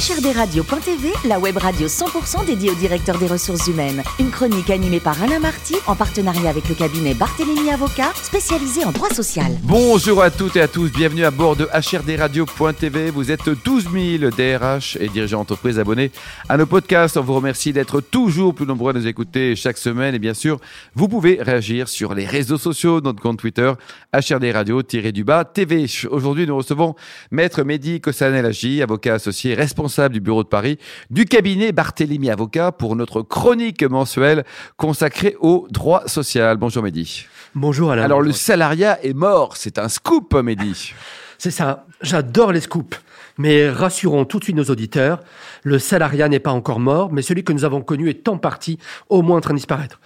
HRDRadio.tv, la web radio 100% dédiée au directeur des ressources humaines. Une chronique animée par Alain Marty en partenariat avec le cabinet Barthélémy Avocat, spécialisé en droit social. Bonjour à toutes et à tous, bienvenue à bord de HRDRadio.tv. Vous êtes 12 000 DRH et dirigeants d'entreprise abonnés à nos podcasts. On vous remercie d'être toujours plus nombreux à nous écouter chaque semaine. Et bien sûr, vous pouvez réagir sur les réseaux sociaux, notre compte Twitter, HRDRadio-du-bas TV. Aujourd'hui, nous recevons Maître Mehdi Kossanel avocat associé responsable du bureau de Paris du cabinet Barthélemy Avocat pour notre chronique mensuelle consacrée au droit social. Bonjour Mehdi. Bonjour Alain. Alors le salariat est mort, c'est un scoop Mehdi. C'est ça, j'adore les scoops. Mais rassurons tout de suite nos auditeurs, le salariat n'est pas encore mort, mais celui que nous avons connu est en partie au moins en train de disparaître.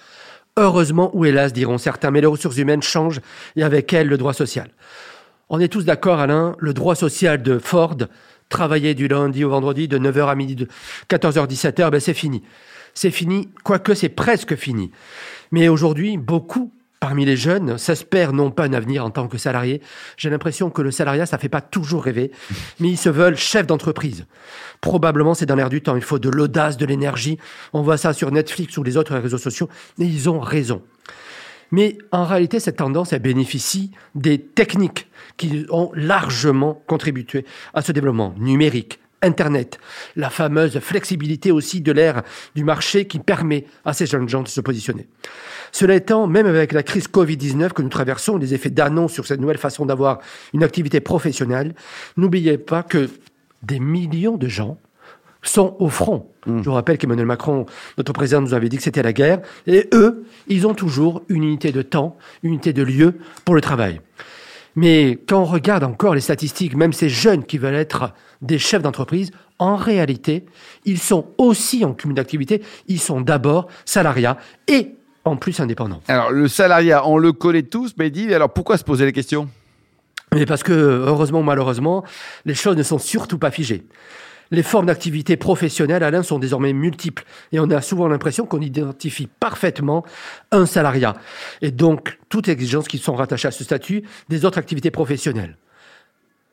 Heureusement ou hélas, diront certains, mais les ressources humaines changent et avec elles le droit social. On est tous d'accord, Alain, le droit social de Ford travailler du lundi au vendredi de 9h à midi, de 14h, 17h, ben c'est fini. C'est fini, quoique c'est presque fini. Mais aujourd'hui, beaucoup parmi les jeunes s'espèrent non pas un avenir en tant que salarié. J'ai l'impression que le salariat, ça fait pas toujours rêver, mais ils se veulent chefs d'entreprise. Probablement, c'est dans l'air du temps. Il faut de l'audace, de l'énergie. On voit ça sur Netflix ou les autres réseaux sociaux, et ils ont raison. Mais en réalité, cette tendance, bénéficie des techniques qui ont largement contribué à ce développement numérique, Internet, la fameuse flexibilité aussi de l'ère du marché qui permet à ces jeunes gens de se positionner. Cela étant, même avec la crise Covid-19 que nous traversons, les effets d'annonce sur cette nouvelle façon d'avoir une activité professionnelle, n'oubliez pas que des millions de gens sont au front. Hmm. Je vous rappelle qu'Emmanuel Macron, notre président, nous avait dit que c'était la guerre. Et eux, ils ont toujours une unité de temps, une unité de lieu pour le travail. Mais quand on regarde encore les statistiques, même ces jeunes qui veulent être des chefs d'entreprise, en réalité, ils sont aussi en cumul d'activité, ils sont d'abord salariats et en plus indépendants. Alors le salariat, on le connaît tous, mais dit, alors pourquoi se poser les questions? Mais parce que, heureusement ou malheureusement, les choses ne sont surtout pas figées. Les formes d'activité professionnelle, Alain, sont désormais multiples et on a souvent l'impression qu'on identifie parfaitement un salariat et donc toutes exigences qui sont rattachées à ce statut des autres activités professionnelles.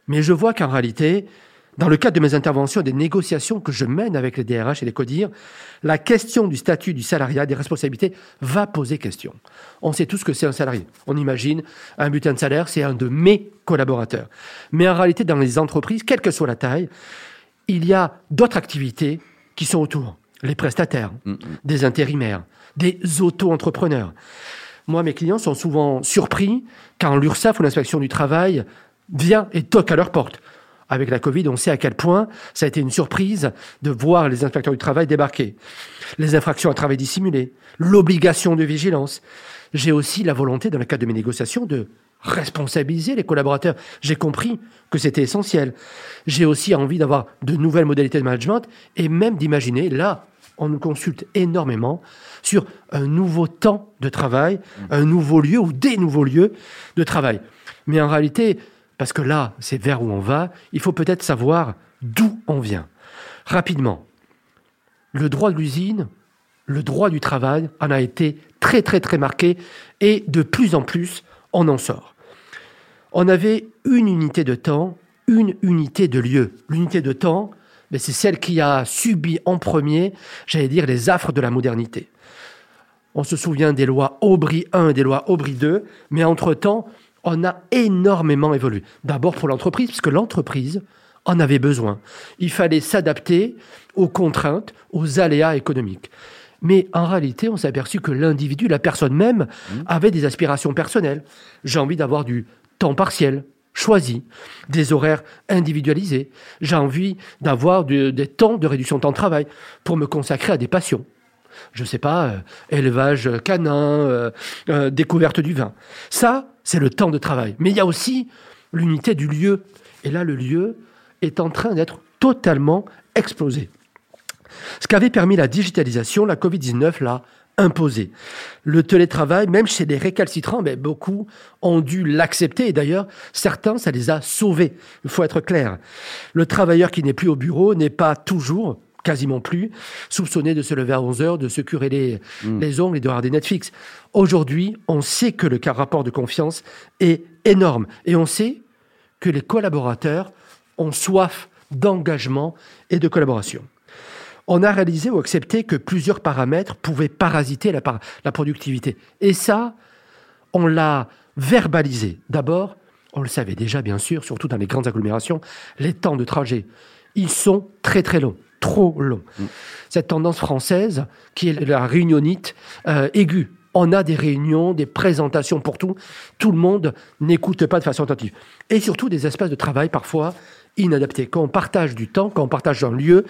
Mais je vois qu'en réalité, dans le cadre de mes interventions et des négociations que je mène avec les DRH et les CODIR, la question du statut du salariat, des responsabilités, va poser question. On sait tous que c'est un salarié. On imagine un butin de salaire, c'est un de mes collaborateurs. Mais en réalité, dans les entreprises, quelle que soit la taille, il y a d'autres activités qui sont autour. Les prestataires, mm, mm. des intérimaires, des auto-entrepreneurs. Moi, mes clients sont souvent surpris quand l'URSSAF ou l'inspection du travail vient et toque à leur porte. Avec la Covid, on sait à quel point ça a été une surprise de voir les inspecteurs du travail débarquer. Les infractions à travail dissimulé, l'obligation de vigilance. J'ai aussi la volonté, dans le cadre de mes négociations, de responsabiliser les collaborateurs. J'ai compris que c'était essentiel. J'ai aussi envie d'avoir de nouvelles modalités de management et même d'imaginer, là, on nous consulte énormément sur un nouveau temps de travail, un nouveau lieu ou des nouveaux lieux de travail. Mais en réalité, parce que là, c'est vers où on va, il faut peut-être savoir d'où on vient. Rapidement, le droit de l'usine, le droit du travail en a été très très très marqué et de plus en plus, on en sort on avait une unité de temps, une unité de lieu. L'unité de temps, ben, c'est celle qui a subi en premier, j'allais dire, les affres de la modernité. On se souvient des lois Aubry 1 et des lois Aubry 2, mais entre-temps, on a énormément évolué. D'abord pour l'entreprise, parce que l'entreprise en avait besoin. Il fallait s'adapter aux contraintes, aux aléas économiques. Mais en réalité, on s'est aperçu que l'individu, la personne même, mmh. avait des aspirations personnelles. J'ai envie d'avoir du temps partiel, choisi, des horaires individualisés. J'ai envie d'avoir des temps de réduction de temps de travail pour me consacrer à des passions. Je ne sais pas, euh, élevage canin, euh, euh, découverte du vin. Ça, c'est le temps de travail. Mais il y a aussi l'unité du lieu. Et là, le lieu est en train d'être totalement explosé. Ce qu'avait permis la digitalisation, la Covid-19 l'a imposé. Le télétravail, même chez les récalcitrants, mais beaucoup ont dû l'accepter. Et d'ailleurs, certains, ça les a sauvés. Il faut être clair. Le travailleur qui n'est plus au bureau n'est pas toujours quasiment plus, soupçonné de se lever à 11 heures, de se curer les, hmm. les ongles et de regarder Netflix. Aujourd'hui, on sait que le rapport de confiance est énorme et on sait que les collaborateurs ont soif d'engagement et de collaboration. On a réalisé ou accepté que plusieurs paramètres pouvaient parasiter la, la productivité. Et ça, on l'a verbalisé. D'abord, on le savait déjà, bien sûr, surtout dans les grandes agglomérations, les temps de trajet. Ils sont très très longs, trop longs. Mm. Cette tendance française, qui est la réunionite euh, aiguë, on a des réunions, des présentations pour tout. Tout le monde n'écoute pas de façon attentive. Et surtout des espaces de travail parfois inadaptés. Quand on partage du temps, quand on partage un lieu,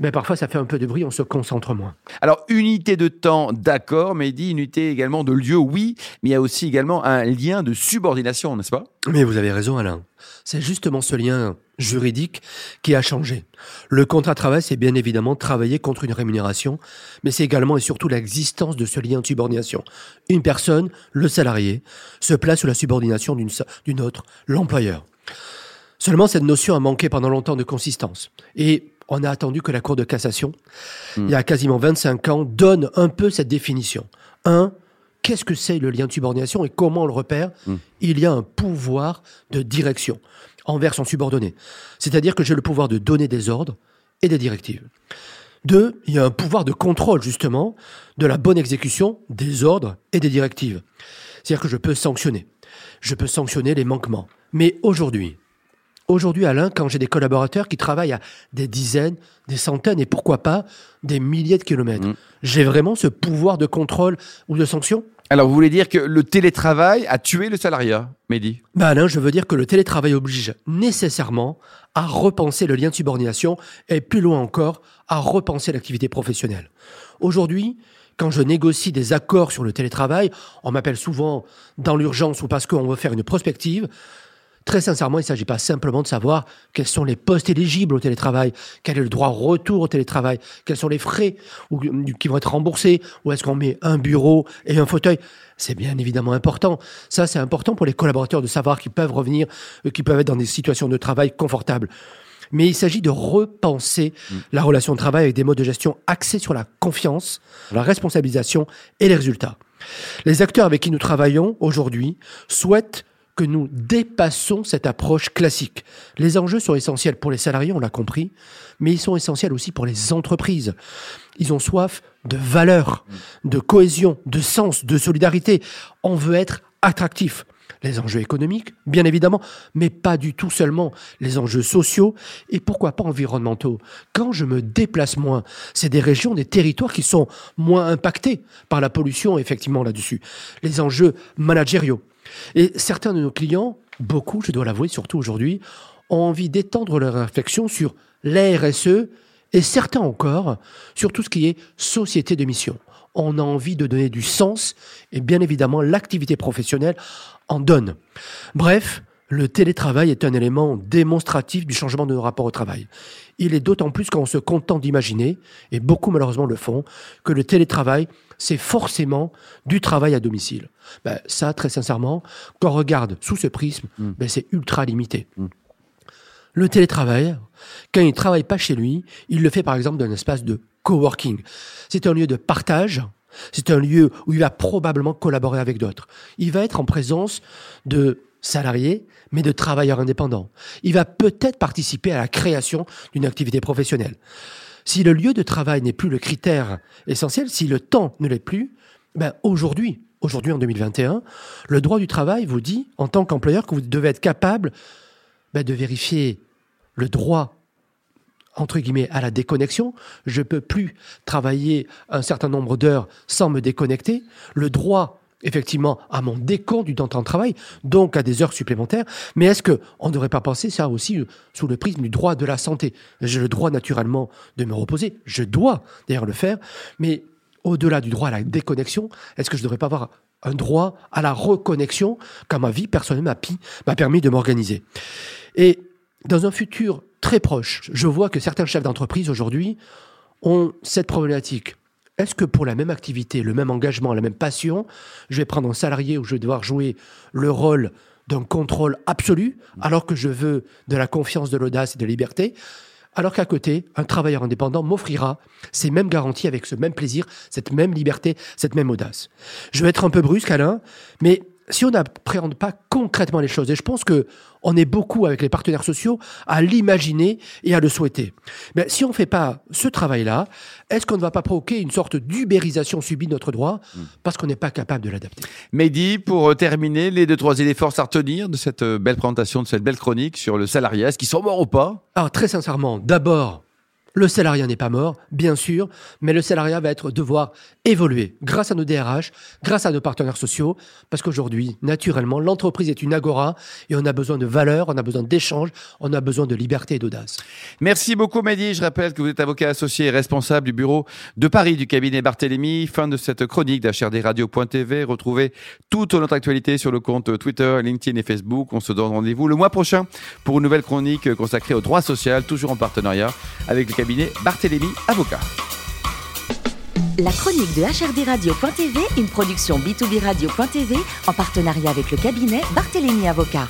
ben parfois ça fait un peu de bruit, on se concentre moins. Alors, unité de temps, d'accord, mais il dit unité également de lieu, oui, mais il y a aussi également un lien de subordination, n'est-ce pas? Mais vous avez raison, Alain. C'est justement ce lien juridique qui a changé. Le contrat de travail, c'est bien évidemment travailler contre une rémunération, mais c'est également et surtout l'existence de ce lien de subordination. Une personne, le salarié, se place sous la subordination d'une autre, l'employeur. Seulement, cette notion a manqué pendant longtemps de consistance. Et on a attendu que la Cour de cassation, hmm. il y a quasiment 25 ans, donne un peu cette définition. Un, qu'est-ce que c'est le lien de subordination et comment on le repère hmm. Il y a un pouvoir de direction envers son subordonné. C'est-à-dire que j'ai le pouvoir de donner des ordres et des directives. Deux, il y a un pouvoir de contrôle, justement, de la bonne exécution des ordres et des directives. C'est-à-dire que je peux sanctionner. Je peux sanctionner les manquements. Mais aujourd'hui, aujourd'hui, Alain, quand j'ai des collaborateurs qui travaillent à des dizaines, des centaines et pourquoi pas des milliers de kilomètres, mmh. j'ai vraiment ce pouvoir de contrôle ou de sanction? Alors, vous voulez dire que le télétravail a tué le salariat, Mehdi? Ben Alain, je veux dire que le télétravail oblige nécessairement à repenser le lien de subordination et plus loin encore, à repenser l'activité professionnelle. Aujourd'hui, quand je négocie des accords sur le télétravail, on m'appelle souvent dans l'urgence ou parce qu'on veut faire une prospective. Très sincèrement, il ne s'agit pas simplement de savoir quels sont les postes éligibles au télétravail, quel est le droit au retour au télétravail, quels sont les frais qui vont être remboursés, ou est-ce qu'on met un bureau et un fauteuil. C'est bien évidemment important. Ça, c'est important pour les collaborateurs de savoir qu'ils peuvent revenir, euh, qu'ils peuvent être dans des situations de travail confortables. Mais il s'agit de repenser mm. la relation de travail avec des modes de gestion axés sur la confiance, la responsabilisation et les résultats. Les acteurs avec qui nous travaillons aujourd'hui souhaitent que nous dépassons cette approche classique. Les enjeux sont essentiels pour les salariés, on l'a compris, mais ils sont essentiels aussi pour les entreprises. Ils ont soif de valeur, de cohésion, de sens, de solidarité. On veut être attractif. Les enjeux économiques, bien évidemment, mais pas du tout seulement. Les enjeux sociaux et pourquoi pas environnementaux. Quand je me déplace moins, c'est des régions, des territoires qui sont moins impactés par la pollution, effectivement, là-dessus. Les enjeux managériaux. Et certains de nos clients, beaucoup, je dois l'avouer, surtout aujourd'hui, ont envie d'étendre leur réflexion sur la RSE et certains encore sur tout ce qui est société de mission. On a envie de donner du sens et bien évidemment l'activité professionnelle en donne. Bref, le télétravail est un élément démonstratif du changement de nos rapports au travail. Il est d'autant plus quand on se contente d'imaginer, et beaucoup malheureusement le font, que le télétravail, c'est forcément du travail à domicile. Ben, ça, très sincèrement, quand on regarde sous ce prisme, mm. ben, c'est ultra limité. Mm. Le télétravail, quand il ne travaille pas chez lui, il le fait par exemple dans un espace de coworking. C'est un lieu de partage, c'est un lieu où il va probablement collaborer avec d'autres. Il va être en présence de salarié, mais de travailleurs indépendants. Il va peut-être participer à la création d'une activité professionnelle. Si le lieu de travail n'est plus le critère essentiel, si le temps ne l'est plus, ben aujourd'hui, aujourd'hui en 2021, le droit du travail vous dit, en tant qu'employeur, que vous devez être capable ben, de vérifier le droit entre guillemets à la déconnexion. Je peux plus travailler un certain nombre d'heures sans me déconnecter. Le droit effectivement à mon décompte du temps de travail, donc à des heures supplémentaires. Mais est-ce que on ne devrait pas penser ça aussi euh, sous le prisme du droit de la santé? J'ai le droit naturellement de me reposer, je dois d'ailleurs le faire, mais au-delà du droit à la déconnexion, est-ce que je ne devrais pas avoir un droit à la reconnexion quand ma vie personnelle m'a permis de m'organiser. Et dans un futur très proche, je vois que certains chefs d'entreprise aujourd'hui ont cette problématique. Est-ce que pour la même activité, le même engagement, la même passion, je vais prendre un salarié où je vais devoir jouer le rôle d'un contrôle absolu, alors que je veux de la confiance, de l'audace et de la liberté, alors qu'à côté, un travailleur indépendant m'offrira ces mêmes garanties avec ce même plaisir, cette même liberté, cette même audace. Je vais être un peu brusque, Alain, mais si on n'appréhende pas concrètement les choses, et je pense que on est beaucoup avec les partenaires sociaux à l'imaginer et à le souhaiter. Mais si on ne fait pas ce travail-là, est-ce qu'on ne va pas provoquer une sorte d'ubérisation subie de notre droit parce qu'on n'est pas capable de l'adapter? Mehdi, pour euh, terminer, les deux, trois idées forces à retenir de cette euh, belle présentation, de cette belle chronique sur le salariat, est-ce qu'ils sont morts ou pas? Alors très sincèrement, d'abord, le salariat n'est pas mort, bien sûr, mais le salariat va être devoir évoluer grâce à nos DRH, grâce à nos partenaires sociaux, parce qu'aujourd'hui, naturellement, l'entreprise est une agora et on a besoin de valeur, on a besoin d'échanges, on a besoin de liberté et d'audace. Merci beaucoup Mehdi. Je rappelle que vous êtes avocat associé et responsable du bureau de Paris du cabinet Barthélémy. Fin de cette chronique d'HRDRadio.tv. Retrouvez toute notre actualité sur le compte Twitter, LinkedIn et Facebook. On se donne rendez-vous le mois prochain pour une nouvelle chronique consacrée au droit social, toujours en partenariat avec le La chronique de HRDRadio.tv, une production B2B Radio.tv en partenariat avec le cabinet Barthélémy Avocat.